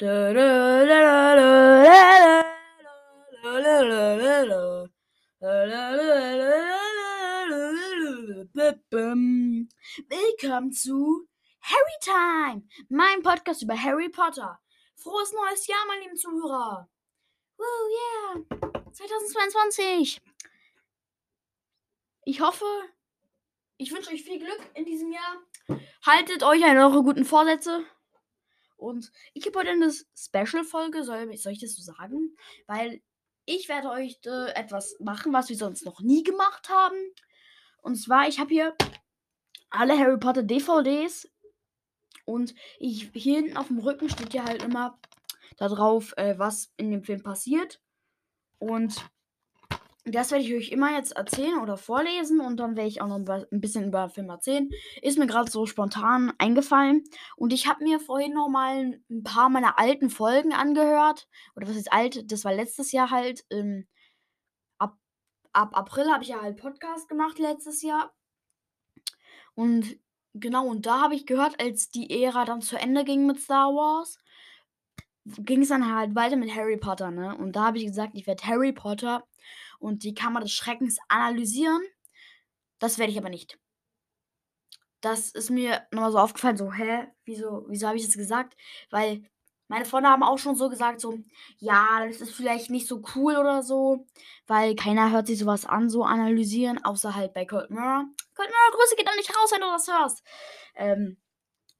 Willkommen zu Harry Time, mein Podcast über Harry Potter. Frohes neues Jahr, meine lieben Zuhörer. Woo, yeah. 2022. Ich hoffe, ich wünsche euch viel Glück in diesem Jahr. Haltet euch an eure guten Vorsätze. Und ich habe heute eine Special-Folge, soll, soll, ich das so sagen? Weil ich werde euch äh, etwas machen, was wir sonst noch nie gemacht haben. Und zwar, ich habe hier alle Harry Potter DVDs. Und ich, hier hinten auf dem Rücken steht ja halt immer da drauf, äh, was in dem Film passiert. Und das werde ich euch immer jetzt erzählen oder vorlesen und dann werde ich auch noch ein bisschen über Film erzählen. Ist mir gerade so spontan eingefallen. Und ich habe mir vorhin noch mal ein paar meiner alten Folgen angehört. Oder was ist alt? Das war letztes Jahr halt. Ähm, ab, ab April habe ich ja halt Podcast gemacht letztes Jahr. Und genau, und da habe ich gehört, als die Ära dann zu Ende ging mit Star Wars, ging es dann halt weiter mit Harry Potter, ne? Und da habe ich gesagt, ich werde Harry Potter und die Kammer des Schreckens analysieren. Das werde ich aber nicht. Das ist mir nochmal so aufgefallen, so, hä, wieso, wieso habe ich das gesagt? Weil meine Freunde haben auch schon so gesagt, so, ja, das ist vielleicht nicht so cool oder so, weil keiner hört sich sowas an, so analysieren, außer halt bei Cold Mirror. Cold Mirror, Grüße geht doch nicht raus, wenn du das hörst. Ähm,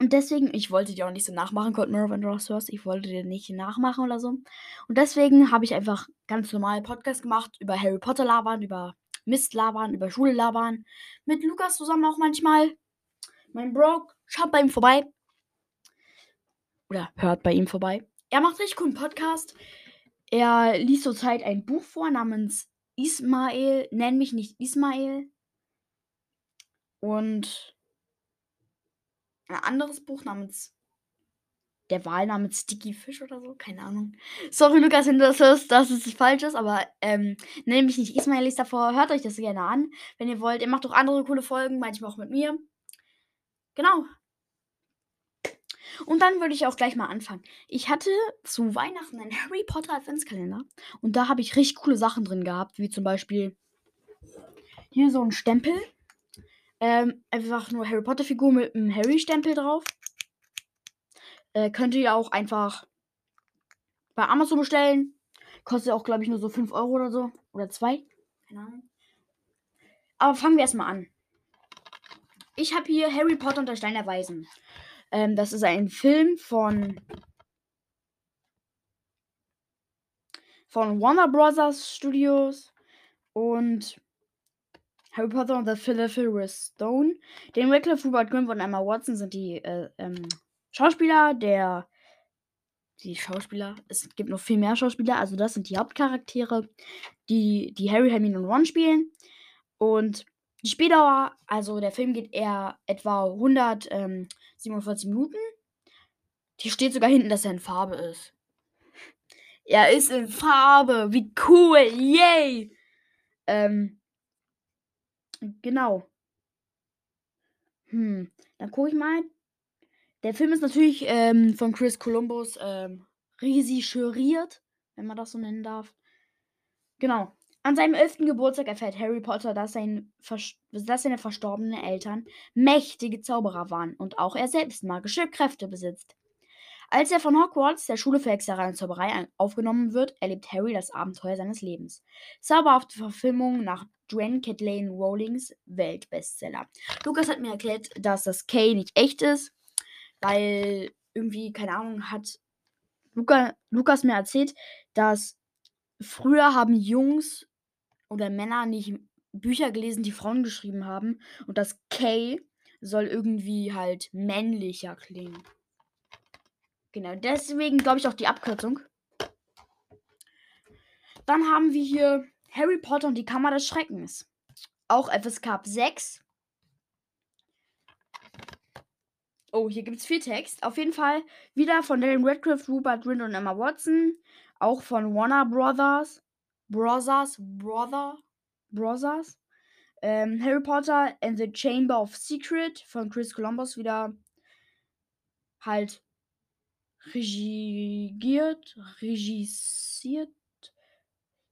und deswegen, ich wollte dir auch nicht so nachmachen, Cold Mirror, wenn du das hörst. Ich wollte dir nicht nachmachen oder so. Und deswegen habe ich einfach ganz normal Podcast gemacht über Harry Potter labern, über Mist labern, über Schule labern. Mit Lukas zusammen auch manchmal. Mein Bro, schaut bei ihm vorbei. Oder hört bei ihm vorbei. Er macht richtig coolen Podcast. Er liest zurzeit ein Buch vor namens Ismael. Nenn mich nicht Ismael. Und ein anderes Buch namens Der Wahl namens Sticky Fish oder so, keine Ahnung. Sorry, Lukas, wenn du das hörst, dass es falsch ist, aber ähm, nenne mich nicht Ismail liest davor. Hört euch das gerne an, wenn ihr wollt. Er macht auch andere coole Folgen, manchmal auch mit mir. Genau. Und dann würde ich auch gleich mal anfangen. Ich hatte zu Weihnachten einen Harry Potter Adventskalender und da habe ich richtig coole Sachen drin gehabt, wie zum Beispiel hier so ein Stempel ähm, einfach nur Harry Potter Figur mit einem Harry-Stempel drauf. Äh, könnt ihr auch einfach bei Amazon bestellen. Kostet auch, glaube ich, nur so 5 Euro oder so. Oder 2. Keine Ahnung. Aber fangen wir erstmal an. Ich habe hier Harry Potter und der Stein der Weisen. Ähm, das ist ein Film von von Warner Brothers Studios und Harry Potter und the Philosopher's Stone. Den Wycliffe, Rupert Grimp und Emma Watson sind die äh, ähm, Schauspieler der. Die Schauspieler. Es gibt noch viel mehr Schauspieler. Also, das sind die Hauptcharaktere, die, die Harry, Hermine und Ron spielen. Und die Spieldauer, also der Film geht eher etwa 147 Minuten. Hier steht sogar hinten, dass er in Farbe ist. Er ist in Farbe. Wie cool. Yay! Ähm, Genau. Hm, dann gucke ich mal. Der Film ist natürlich ähm, von Chris Columbus ähm, regisseuriert, wenn man das so nennen darf. Genau. An seinem elften Geburtstag erfährt Harry Potter, dass, sein dass seine verstorbenen Eltern mächtige Zauberer waren und auch er selbst magische Kräfte besitzt. Als er von Hogwarts, der Schule für Hexerei und Zauberei, aufgenommen wird, erlebt Harry das Abenteuer seines Lebens. Zauberhafte Verfilmung nach Joanne Kathleen Rowlings Weltbestseller. Lukas hat mir erklärt, dass das K nicht echt ist, weil irgendwie, keine Ahnung, hat Luca, Lukas mir erzählt, dass früher haben Jungs oder Männer nicht Bücher gelesen, die Frauen geschrieben haben. Und das K soll irgendwie halt männlicher klingen. Genau, deswegen glaube ich auch die Abkürzung. Dann haben wir hier Harry Potter und die Kammer des Schreckens. Auch FSK ab 6. Oh, hier gibt es viel Text. Auf jeden Fall wieder von Daniel Radcliffe, Rupert Grint und Emma Watson. Auch von Warner Brothers. Brothers. Brother. Brothers. Ähm, Harry Potter and the Chamber of Secret von Chris Columbus wieder halt regiert, regisiert.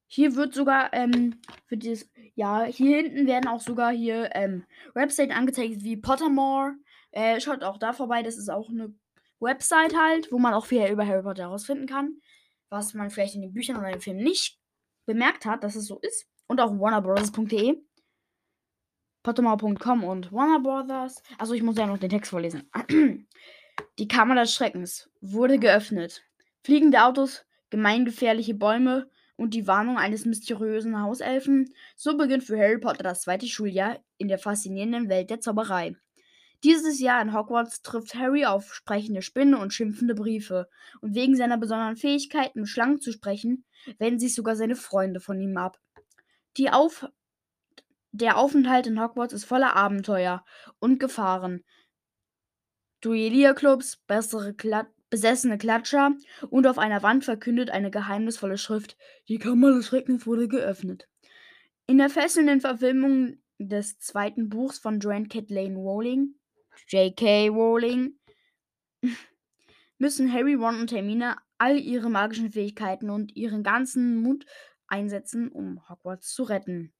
Hier wird sogar, ähm, für dieses, ja, hier hinten werden auch sogar hier, ähm, Webseiten angezeigt wie Pottermore. Äh, schaut auch da vorbei, das ist auch eine Website halt, wo man auch viel über Harry Potter herausfinden kann. Was man vielleicht in den Büchern oder im Film nicht bemerkt hat, dass es so ist. Und auch warnerbrothers.de. Pottermore.com und Warner Brothers. Also ich muss ja noch den Text vorlesen. Die Kammer des Schreckens wurde geöffnet. Fliegende Autos, gemeingefährliche Bäume und die Warnung eines mysteriösen Hauselfen. So beginnt für Harry Potter das zweite Schuljahr in der faszinierenden Welt der Zauberei. Dieses Jahr in Hogwarts trifft Harry auf sprechende Spinnen und schimpfende Briefe. Und wegen seiner besonderen Fähigkeiten, Schlangen zu sprechen, wenden sich sogar seine Freunde von ihm ab. Auf der Aufenthalt in Hogwarts ist voller Abenteuer und Gefahren. Duellierclubs, bessere Klat besessene Klatscher und auf einer Wand verkündet eine geheimnisvolle Schrift: Die Kammer des Schreckens wurde geöffnet. In der fesselnden Verfilmung des zweiten Buchs von Joanne Kathleen Rowling, J.K. Rowling, müssen Harry, Ron und Hermine all ihre magischen Fähigkeiten und ihren ganzen Mut einsetzen, um Hogwarts zu retten.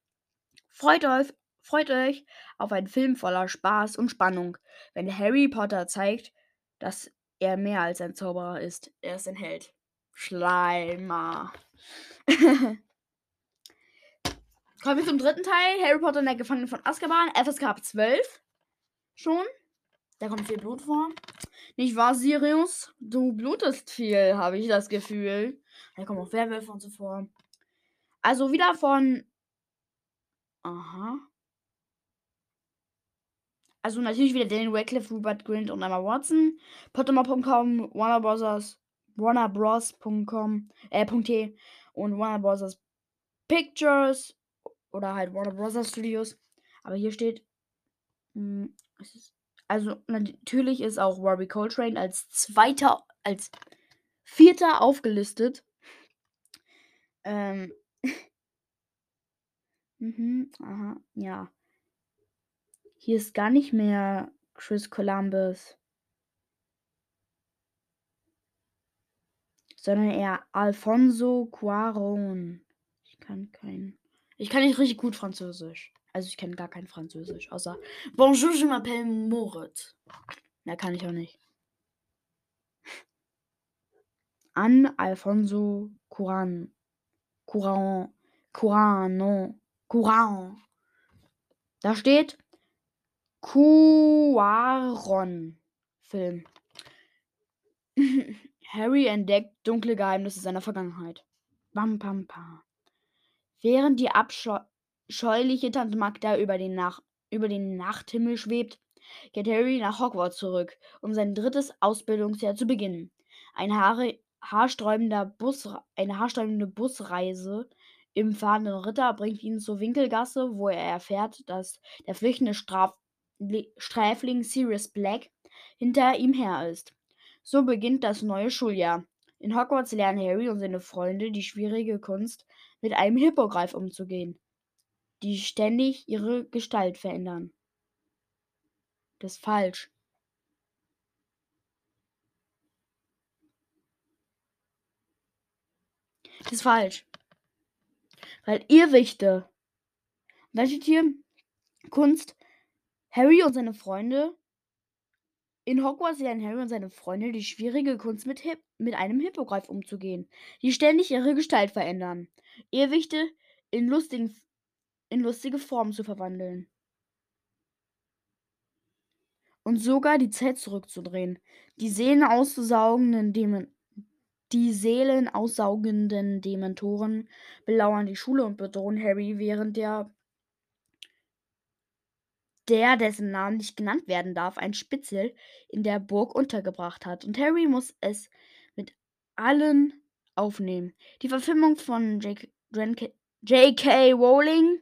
Freut euch, freut euch auf einen Film voller Spaß und Spannung, wenn Harry Potter zeigt, dass er mehr als ein Zauberer ist. Er ist ein Held. Schleimer. Kommen wir zum dritten Teil. Harry Potter und der Gefangene von Azkaban. FSK ab 12. Schon. Da kommt viel Blut vor. Nicht wahr, Sirius? Du blutest viel, habe ich das Gefühl. Da kommen auch Werwölfe und so vor. Also wieder von. Aha. Also natürlich wieder Daniel Radcliffe, Rupert Grint und Emma Watson. Pottermore.com, Warner Bros. WarnerBros.com, äh, .t und Warner Bros. Pictures oder halt Warner Bros. Studios. Aber hier steht, mh, ist, also natürlich ist auch Robbie Coltrane als zweiter, als vierter aufgelistet. Ähm. mhm, aha, ja. Hier ist gar nicht mehr Chris Columbus. Sondern eher Alfonso Cuaron. Ich kann kein. Ich kann nicht richtig gut Französisch. Also ich kenne gar kein Französisch. Außer Bonjour, je m'appelle Moritz. Da kann ich auch nicht. An Alfonso Curan. Curan. Curan. Curan. Da steht Cuaron-Film. Harry entdeckt dunkle Geheimnisse seiner Vergangenheit. Bam, pam, pam. Während die abscheuliche Tante Magda über den, Nach über den Nachthimmel schwebt, geht Harry nach Hogwarts zurück, um sein drittes Ausbildungsjahr zu beginnen. Ein haare, haarsträubender Bus, eine haarsträubende Busreise im fahrenden Ritter bringt ihn zur Winkelgasse, wo er erfährt, dass der flüchtende Straf Sträfling Sirius Black hinter ihm her ist. So beginnt das neue Schuljahr. In Hogwarts lernen Harry und seine Freunde die schwierige Kunst, mit einem Hippogreif umzugehen, die ständig ihre Gestalt verändern. Das ist falsch. Das ist falsch. Weil Irrwichte. Da steht hier Kunst Harry und seine Freunde. In Hogwarts lernen Harry und seine Freunde die schwierige Kunst mit, Hip mit einem Hippogreif umzugehen, die ständig ihre Gestalt verändern. Irrwichte in, lustigen, in lustige Formen zu verwandeln. Und sogar die Zeit zurückzudrehen. Die Seelen aussaugenden Dämonen. Die seelenaussaugenden Dementoren belauern die Schule und bedrohen Harry während der der, dessen Name nicht genannt werden darf, ein Spitzel in der Burg untergebracht hat. Und Harry muss es mit allen aufnehmen. Die Verfilmung von J.K. Rowling,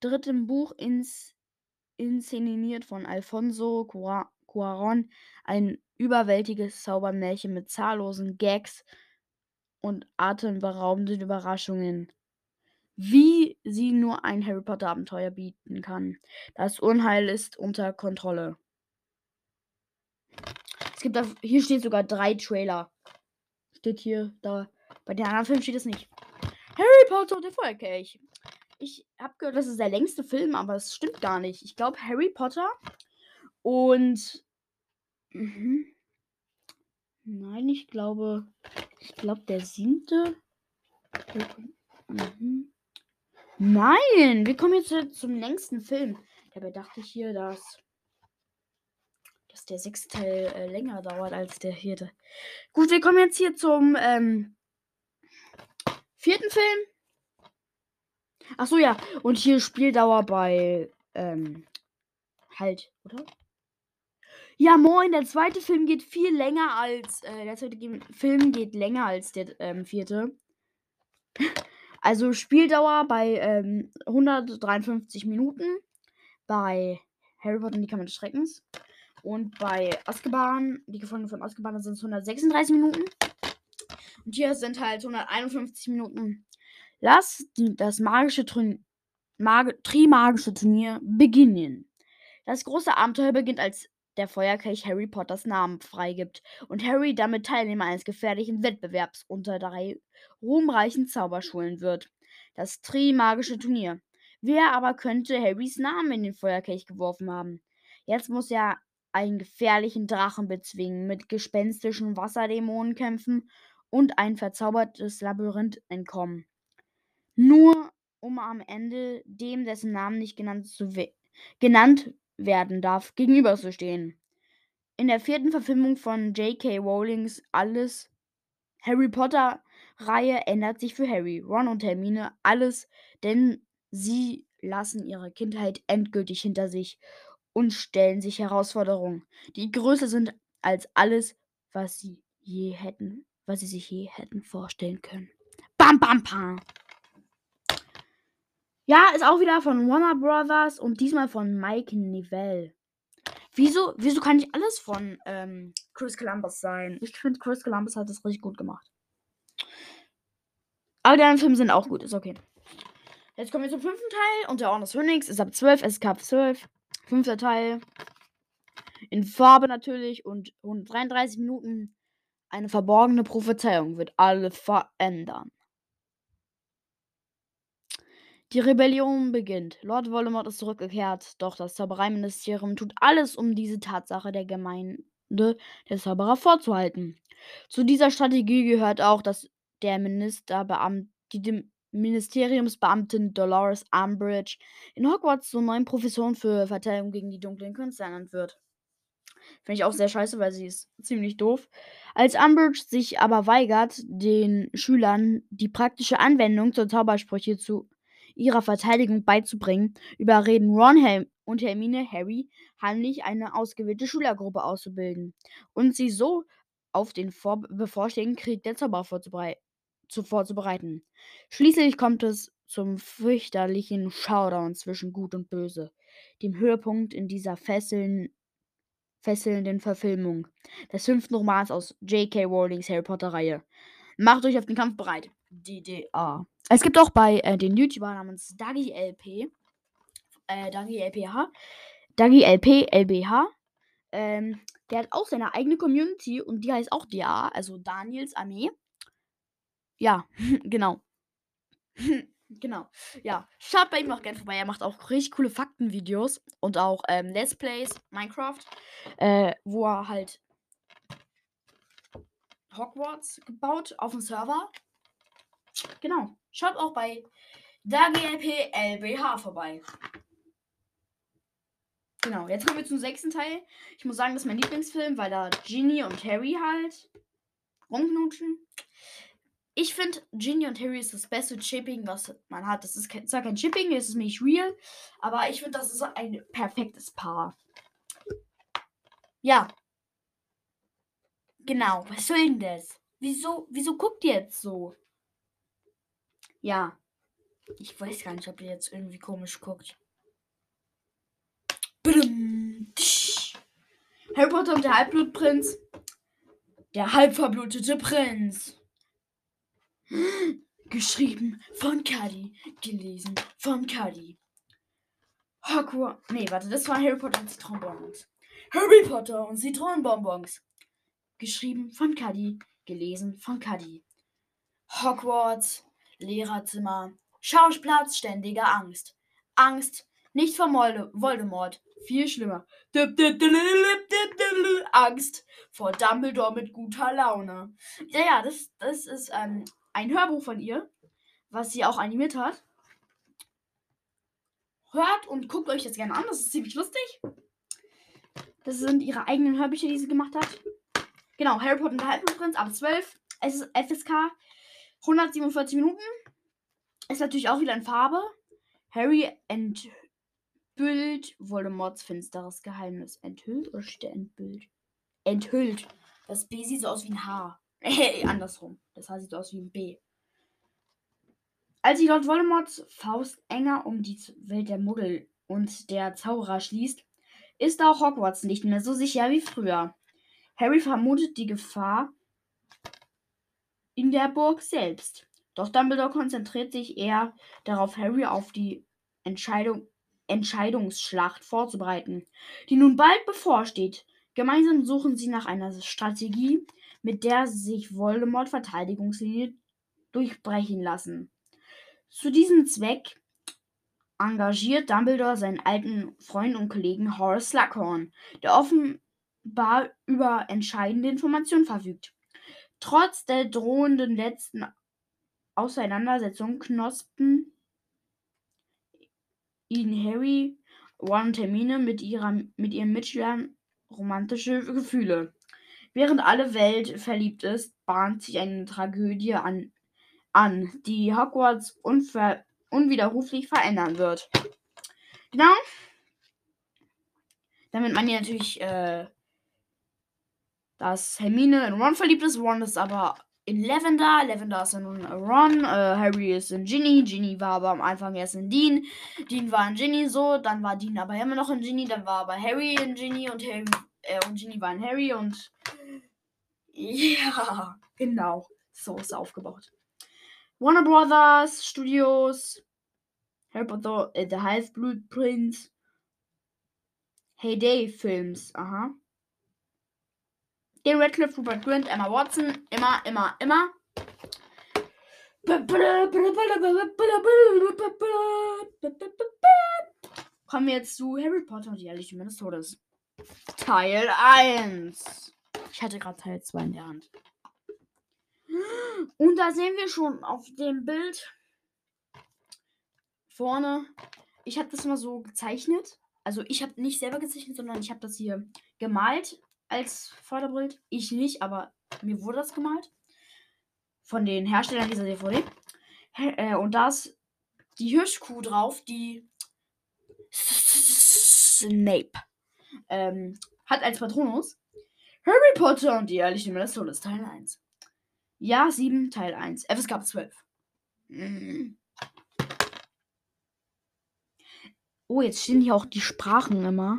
dritten Buch ins, inszeniert von Alfonso Cuaron, ein überwältiges Zaubermärchen mit zahllosen Gags und atemberaubenden Überraschungen wie sie nur ein Harry Potter Abenteuer bieten kann. Das Unheil ist unter Kontrolle. Es gibt da, hier steht sogar drei Trailer. Steht hier, da. Bei den anderen Filmen steht es nicht. Harry Potter und der Feuerkelch. Ich habe gehört, das ist der längste Film, aber es stimmt gar nicht. Ich glaube, Harry Potter und. Mhm. Nein, ich glaube. Ich glaube, der siebte. Mhm. Nein, wir kommen jetzt zum längsten Film. Dabei dachte ich hier, dass, dass der sechste Teil äh, länger dauert als der vierte. Gut, wir kommen jetzt hier zum ähm, vierten Film. Ach so, ja. Und hier Spieldauer bei ähm, halt, oder? Ja, moin, der zweite Film geht viel länger als, äh, der zweite Film geht länger als der ähm, vierte. Also Spieldauer bei ähm, 153 Minuten bei Harry Potter und die Kammer des Schreckens. Und bei Azkaban, die Gefangenen von Azkaban, sind es 136 Minuten. Und hier sind halt 151 Minuten. Lass das magische Mag Trimagische Turnier beginnen. Das große Abenteuer beginnt, als der Feuerkelch Harry Potters Namen freigibt und Harry damit Teilnehmer eines gefährlichen Wettbewerbs unter drei ruhmreichen Zauberschulen wird. Das Trimagische Turnier. Wer aber könnte Harrys Namen in den Feuerkelch geworfen haben? Jetzt muss er einen gefährlichen Drachen bezwingen, mit gespenstischen Wasserdämonen kämpfen und ein verzaubertes Labyrinth entkommen. Nur um am Ende dem, dessen Namen nicht genannt, we genannt werden darf, gegenüberzustehen. In der vierten Verfilmung von J.K. Rowlings Alles Harry Potter Reihe ändert sich für Harry, Ron und Hermine alles, denn sie lassen ihre Kindheit endgültig hinter sich und stellen sich Herausforderungen, die größer sind als alles, was sie je hätten, was sie sich je hätten vorstellen können. Bam bam bam. Ja, ist auch wieder von Warner Brothers und diesmal von Mike Nivelle. Wieso, wieso kann nicht alles von ähm, Chris Columbus sein? Ich finde, Chris Columbus hat das richtig gut gemacht. Aber die anderen Filme sind auch gut, ist okay. Jetzt kommen wir zum fünften Teil und der Orden des Phönix ist ab 12, es gab 12. Fünfter Teil. In Farbe natürlich und 133 Minuten. Eine verborgene Prophezeiung wird alles verändern. Die Rebellion beginnt. Lord Voldemort ist zurückgekehrt, doch das Zaubereiministerium tut alles, um diese Tatsache der Gemeinde der Zauberer vorzuhalten. Zu dieser Strategie gehört auch, dass der Ministerbeamte, die Ministeriumsbeamtin Dolores Umbridge in Hogwarts zur neuen Professorin für Verteidigung gegen die dunklen Künste ernannt wird. Finde ich auch sehr scheiße, weil sie ist ziemlich doof. Als Umbridge sich aber weigert, den Schülern die praktische Anwendung zur Zaubersprüche zu ihrer Verteidigung beizubringen, überreden Ron und Hermine Harry, heimlich eine ausgewählte Schülergruppe auszubilden und sie so auf den bevorstehenden Krieg der Zauberer vorzuberei zu vorzubereiten. Schließlich kommt es zum fürchterlichen Showdown zwischen Gut und Böse, dem Höhepunkt in dieser fesseln fesselnden Verfilmung des fünften Romans aus J.K. Rowlings Harry Potter Reihe. Macht euch auf den Kampf bereit. DDA. Es gibt auch bei äh, den YouTuber namens Dagi LP, äh, Dagi LPH, Dagi LP LBH, ähm, der hat auch seine eigene Community und die heißt auch DA, also Daniels Armee. Ja, genau. Genau. Ja, schaut bei ihm auch gerne vorbei. Er macht auch richtig coole Faktenvideos und auch ähm, Let's Plays Minecraft, äh, wo er halt Hogwarts gebaut auf dem Server. Genau. Schaut auch bei DAGLP LBH vorbei. Genau, jetzt kommen wir zum sechsten Teil. Ich muss sagen, das ist mein Lieblingsfilm, weil da Ginny und Harry halt rumknutschen. Ich finde, Ginny und Harry ist das beste Chipping, was man hat. Das ist zwar kein Chipping, es ist nicht real, aber ich finde, das ist ein perfektes Paar. Ja. Genau, was soll denn das? Wieso, wieso guckt ihr jetzt so? Ja. Ich weiß gar nicht, ob ihr jetzt irgendwie komisch guckt. Harry Potter und der Halbblutprinz. Der halbverblutete Prinz. Geschrieben von Cuddy. Gelesen von Cuddy. Hogwarts. Nee, warte, das war Harry Potter und Zitronenbonbons. Harry Potter und Zitronenbonbons. Geschrieben von Cuddy, gelesen von Cuddy. Hogwarts, Lehrerzimmer, Schausplatz ständiger Angst. Angst, nicht vor Molde Voldemort, viel schlimmer. Angst vor Dumbledore mit guter Laune. Ja, ja, das, das ist ähm, ein Hörbuch von ihr, was sie auch animiert hat. Hört und guckt euch das gerne an, das ist ziemlich lustig. Das sind ihre eigenen Hörbücher, die sie gemacht hat. Genau, Harry Potter und der Halbblutprinz ab 12. Es ist FSK 147 Minuten. Ist natürlich auch wieder in Farbe. Harry enthüllt Voldemorts finsteres Geheimnis. Enthüllt oder steht entbüllt? Enthüllt. Das B sieht so aus wie ein H. Hey, andersrum. Das H sieht aus wie ein B. Als sich Lord Voldemorts Faust enger um die Welt der Muggel und der Zauberer schließt, ist auch Hogwarts nicht mehr so sicher wie früher. Harry vermutet die Gefahr in der Burg selbst. Doch Dumbledore konzentriert sich eher darauf, Harry auf die Entscheidung, Entscheidungsschlacht vorzubereiten, die nun bald bevorsteht. Gemeinsam suchen sie nach einer Strategie, mit der sich Voldemort Verteidigungslinie durchbrechen lassen. Zu diesem Zweck engagiert Dumbledore seinen alten Freund und Kollegen Horace Slughorn, der offenbar über entscheidende Informationen verfügt. Trotz der drohenden letzten Auseinandersetzung knospten ihn Harry, Ron und Hermine mit, ihrer, mit ihren Mitschülern romantische Gefühle. Während alle Welt verliebt ist, bahnt sich eine Tragödie an, an die Hogwarts unver, unwiderruflich verändern wird. Genau. Damit man hier natürlich, äh, dass Hermine in Ron verliebt ist. Ron ist aber in Lavender. Lavender ist in Ron. Äh, Harry ist in Ginny. Ginny war aber am Anfang erst in Dean. Dean war in Ginny so. Dann war Dean aber immer noch in Ginny. Dann war aber Harry in Ginny und Harry äh, und Ginny war in Harry und ja, genau. So ist er aufgebaut. Warner Brothers Studios. Harry Potter, äh, The Half-Blood Prince. Heyday Films. Aha. Den Radcliffe, Rupert Grint, Emma Watson. Immer, immer, immer. Kommen wir jetzt zu Harry Potter und die Ehrliche des Todes. Teil 1. Ich hatte gerade Teil 2 in der Hand. Und da sehen wir schon auf dem Bild vorne. Ich habe das mal so gezeichnet. Also ich habe nicht selber gezeichnet, sondern ich habe das hier gemalt als Vorderbild. Ich nicht, aber mir wurde das gemalt. Von den Herstellern dieser DVD. Äh, und da ist die Hirschkuh drauf, die Snape ähm, hat als Patronus Harry Potter und die ehrliche Münze ist Teil 1. Ja, 7, Teil 1. FSK 12. Mm. Oh, jetzt stehen hier auch die Sprachen immer.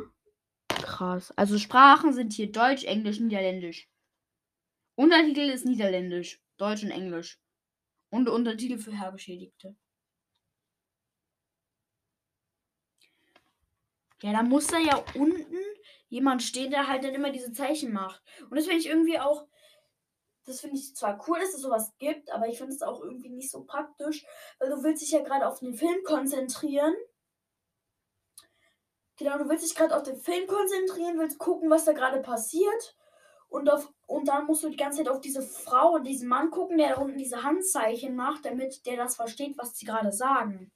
Krass. Also Sprachen sind hier Deutsch, Englisch, Niederländisch. Untertitel ist Niederländisch, Deutsch und Englisch. Und Untertitel für Hergeschädigte. Ja, da muss da ja unten jemand stehen, der halt dann immer diese Zeichen macht. Und das finde ich irgendwie auch. Das finde ich zwar cool, dass es sowas gibt, aber ich finde es auch irgendwie nicht so praktisch, weil du willst dich ja gerade auf den Film konzentrieren. Genau, du willst dich gerade auf den Film konzentrieren, willst gucken, was da gerade passiert. Und, auf, und dann musst du die ganze Zeit auf diese Frau und diesen Mann gucken, der da unten diese Handzeichen macht, damit der das versteht, was sie gerade sagen.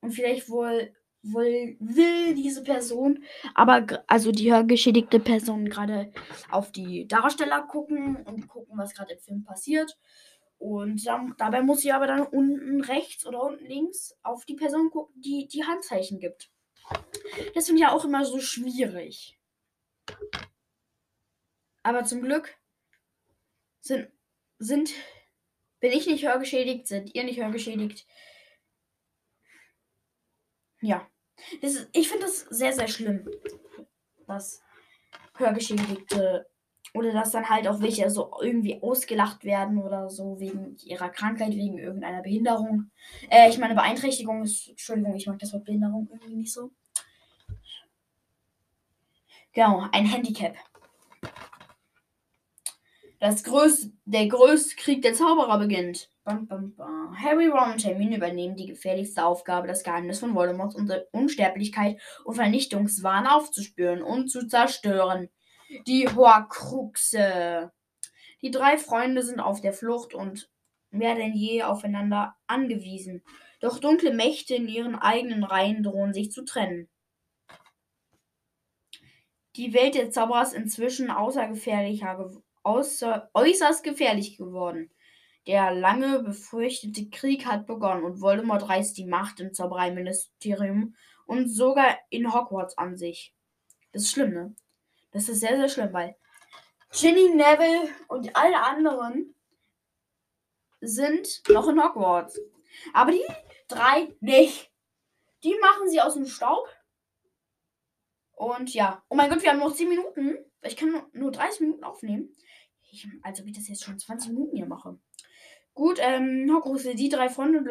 Und vielleicht wohl will, will diese Person, aber also die hörgeschädigte Person gerade auf die Darsteller gucken und gucken, was gerade im Film passiert. Und dann, dabei muss sie aber dann unten rechts oder unten links auf die Person gucken, die die Handzeichen gibt. Das finde ich ja auch immer so schwierig. Aber zum Glück sind, sind, bin ich nicht hörgeschädigt, sind ihr nicht hörgeschädigt. Ja. Ist, ich finde das sehr, sehr schlimm, dass Hörgeschädigte oder dass dann halt auch welche so irgendwie ausgelacht werden oder so wegen ihrer Krankheit, wegen irgendeiner Behinderung. Äh, ich meine, Beeinträchtigung ist, Entschuldigung, ich mag das Wort Behinderung irgendwie nicht so. Genau, ein Handicap. das größte, der größte Krieg der Zauberer beginnt. Bam, bam, bam. Harry, Ron und Hermine übernehmen die gefährlichste Aufgabe, das Geheimnis von Voldemorts Unsterblichkeit und Vernichtungswahn aufzuspüren und zu zerstören. Die Horcruxe. Die drei Freunde sind auf der Flucht und mehr denn je aufeinander angewiesen. Doch dunkle Mächte in ihren eigenen Reihen drohen sich zu trennen. Die Welt der Zauberer ist inzwischen außergefährlicher, außer, äußerst gefährlich geworden. Der lange befürchtete Krieg hat begonnen und Voldemort reißt die Macht im Zaubereiministerium und sogar in Hogwarts an sich. Das ist schlimm, ne? Das ist sehr, sehr schlimm, weil Ginny, Neville und alle anderen sind noch in Hogwarts. Aber die drei nicht. Die machen sie aus dem Staub. Und ja. Oh mein Gott, wir haben noch 10 Minuten. Ich kann nur 30 Minuten aufnehmen. Ich, als ob ich das jetzt schon 20 Minuten hier mache. Gut, ähm, Hogwarts, die drei Freunde.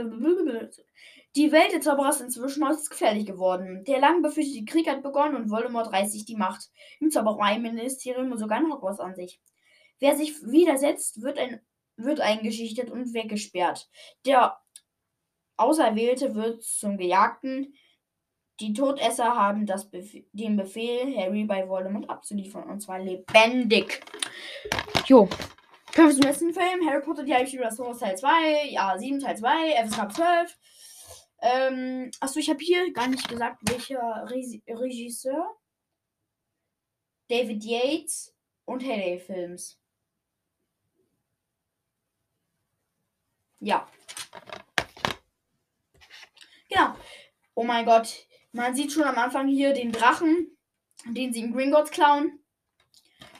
Die Welt der Zauberer ist inzwischen äußerst gefährlich geworden. Der lang befürchtete Krieg hat begonnen und Voldemort reißt sich die Macht im Zaubereiministerium und sogar in Hogwarts an sich. Wer sich widersetzt, wird, ein, wird eingeschichtet und weggesperrt. Der Auserwählte wird zum Gejagten. Die Todesser haben Bef den Befehl, Harry bei Voldemort abzuliefern. Und zwar lebendig. Jo. Kommen wir zum Film. Harry Potter, die Heimspiele des Horrors Teil 2. Ja, 7 Teil 2. FSK 12. Ähm, achso, ich habe hier gar nicht gesagt, welcher Re Regisseur. David Yates und Haley Films. Ja. Genau. Oh mein Gott. Man sieht schon am Anfang hier den Drachen, den sie in Gringotts klauen.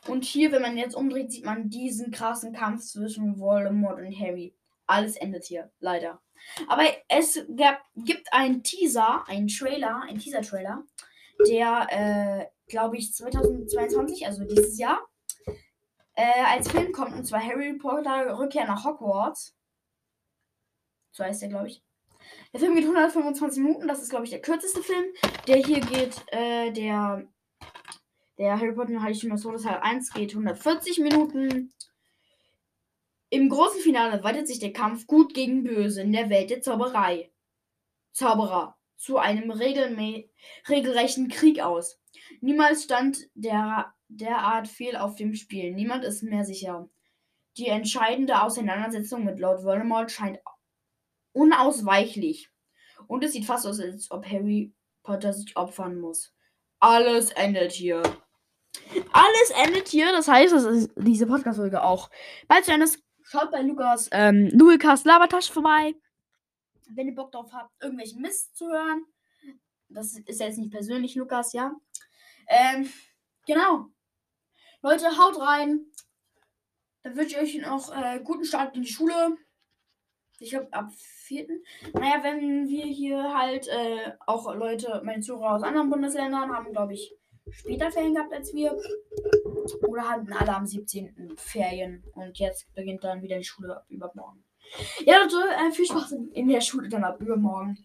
Und hier, wenn man jetzt umdreht, sieht man diesen krassen Kampf zwischen Voldemort und Harry. Alles endet hier, leider. Aber es gab, gibt einen Teaser, einen Trailer, einen Teaser-Trailer, der, äh, glaube ich, 2022, also dieses Jahr, äh, als Film kommt. Und zwar Harry Potter Rückkehr nach Hogwarts. So heißt der, glaube ich. Der Film geht 125 Minuten. Das ist, glaube ich, der kürzeste Film. Der hier geht, äh, der, der Harry Potter Heilige Soda Teil 1 geht 140 Minuten. Im großen Finale weitet sich der Kampf gut gegen böse in der Welt der Zauberei. Zauberer zu einem regelrechten Krieg aus. Niemals stand der, derart viel auf dem Spiel. Niemand ist mehr sicher. Die entscheidende Auseinandersetzung mit Lord Voldemort scheint unausweichlich. Und es sieht fast aus, als ob Harry Potter sich opfern muss. Alles endet hier. Alles endet hier. Das heißt, es ist diese Podcast-Folge auch bald zu Ende. Schaut bei Lukas ähm, Lukas Labertasche vorbei. Wenn ihr Bock drauf habt, irgendwelchen Mist zu hören. Das ist jetzt nicht persönlich, Lukas, ja. Ähm, genau. Leute, haut rein. Dann wünsche ich euch noch äh, guten Start in die Schule. Ich glaube, ab 4. Naja, wenn wir hier halt äh, auch Leute, meine Zuhörer aus anderen Bundesländern haben, glaube ich, später Ferien gehabt als wir. Oder hatten alle am 17. Ferien. Und jetzt beginnt dann wieder die Schule ab übermorgen. Ja, Leute, äh, viel Spaß in, der Schule dann ab übermorgen.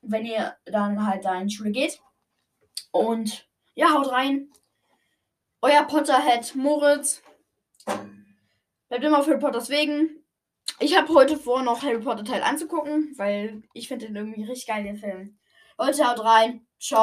Wenn ihr dann halt da in die Schule geht. Und ja, haut rein. Euer Potterhead Moritz. Bleibt immer für Potters wegen. Ich habe heute vor, noch Harry Potter Teil anzugucken, weil ich finde den irgendwie richtig geil, den Film. Leute, haut rein.